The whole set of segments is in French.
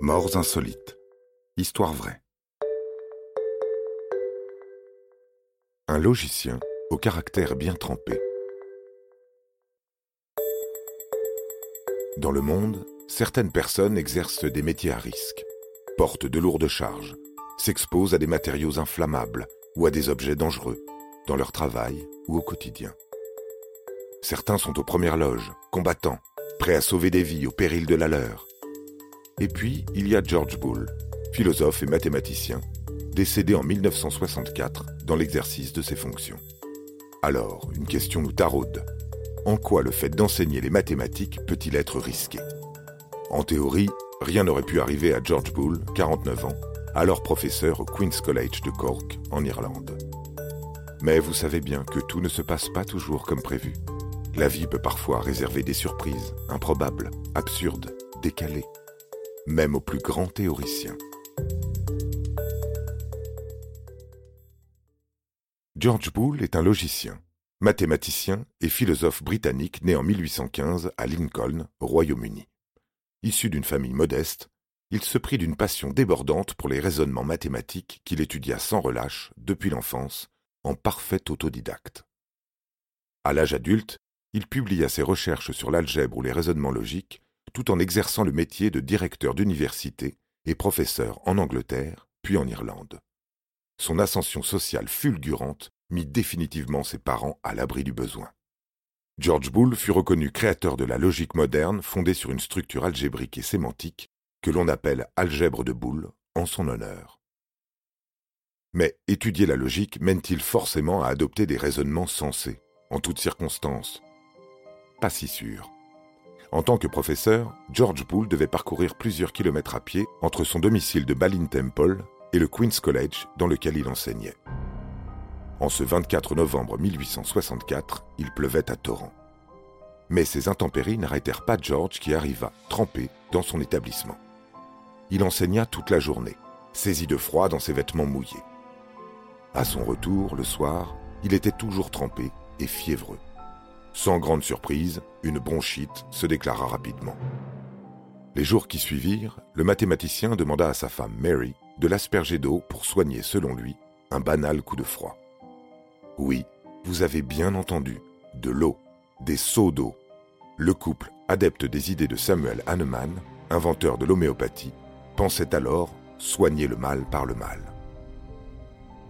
Morts insolites. Histoire vraie. Un logicien au caractère bien trempé. Dans le monde, certaines personnes exercent des métiers à risque, portent de lourdes charges, s'exposent à des matériaux inflammables ou à des objets dangereux, dans leur travail ou au quotidien. Certains sont aux premières loges, combattants, prêts à sauver des vies au péril de la leur. Et puis, il y a George Bull, philosophe et mathématicien, décédé en 1964 dans l'exercice de ses fonctions. Alors, une question nous taraude. En quoi le fait d'enseigner les mathématiques peut-il être risqué? En théorie, rien n'aurait pu arriver à George Bull, 49 ans, alors professeur au Queen's College de Cork, en Irlande. Mais vous savez bien que tout ne se passe pas toujours comme prévu. La vie peut parfois réserver des surprises, improbables, absurdes, décalées même aux plus grands théoriciens. George Boole est un logicien, mathématicien et philosophe britannique né en 1815 à Lincoln, au Royaume-Uni. Issu d'une famille modeste, il se prit d'une passion débordante pour les raisonnements mathématiques qu'il étudia sans relâche depuis l'enfance, en parfait autodidacte. À l'âge adulte, il publia ses recherches sur l'algèbre ou les raisonnements logiques tout en exerçant le métier de directeur d'université et professeur en Angleterre, puis en Irlande. Son ascension sociale fulgurante mit définitivement ses parents à l'abri du besoin. George Boole fut reconnu créateur de la logique moderne fondée sur une structure algébrique et sémantique que l'on appelle algèbre de Boole en son honneur. Mais étudier la logique mène-t-il forcément à adopter des raisonnements sensés, en toutes circonstances? Pas si sûr. En tant que professeur, George Boole devait parcourir plusieurs kilomètres à pied entre son domicile de Balin Temple et le Queen's College dans lequel il enseignait. En ce 24 novembre 1864, il pleuvait à torrent. Mais ces intempéries n'arrêtèrent pas George qui arriva, trempé, dans son établissement. Il enseigna toute la journée, saisi de froid dans ses vêtements mouillés. À son retour, le soir, il était toujours trempé et fiévreux. Sans grande surprise, une bronchite se déclara rapidement. Les jours qui suivirent, le mathématicien demanda à sa femme Mary de l'asperger d'eau pour soigner, selon lui, un banal coup de froid. Oui, vous avez bien entendu, de l'eau, des seaux d'eau. Le couple, adepte des idées de Samuel Hahnemann, inventeur de l'homéopathie, pensait alors soigner le mal par le mal.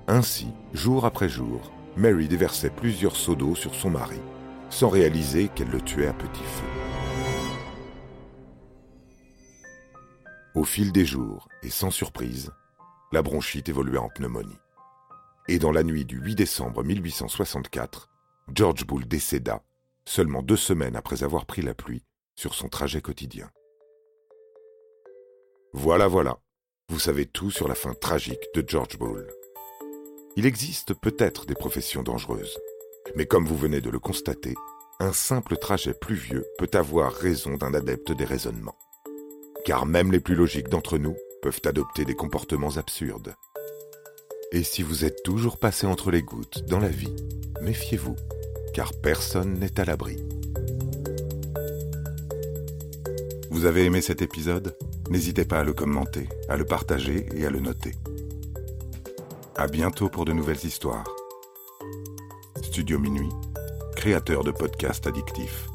Ainsi, jour après jour, Mary déversait plusieurs seaux d'eau sur son mari sans réaliser qu'elle le tuait à petit feu. Au fil des jours, et sans surprise, la bronchite évolua en pneumonie. Et dans la nuit du 8 décembre 1864, George Bull décéda, seulement deux semaines après avoir pris la pluie, sur son trajet quotidien. Voilà, voilà, vous savez tout sur la fin tragique de George Bull. Il existe peut-être des professions dangereuses, mais comme vous venez de le constater, un simple trajet pluvieux peut avoir raison d'un adepte des raisonnements. Car même les plus logiques d'entre nous peuvent adopter des comportements absurdes. Et si vous êtes toujours passé entre les gouttes dans la vie, méfiez-vous, car personne n'est à l'abri. Vous avez aimé cet épisode? N'hésitez pas à le commenter, à le partager et à le noter. À bientôt pour de nouvelles histoires. Studio Minuit, créateur de podcasts addictifs.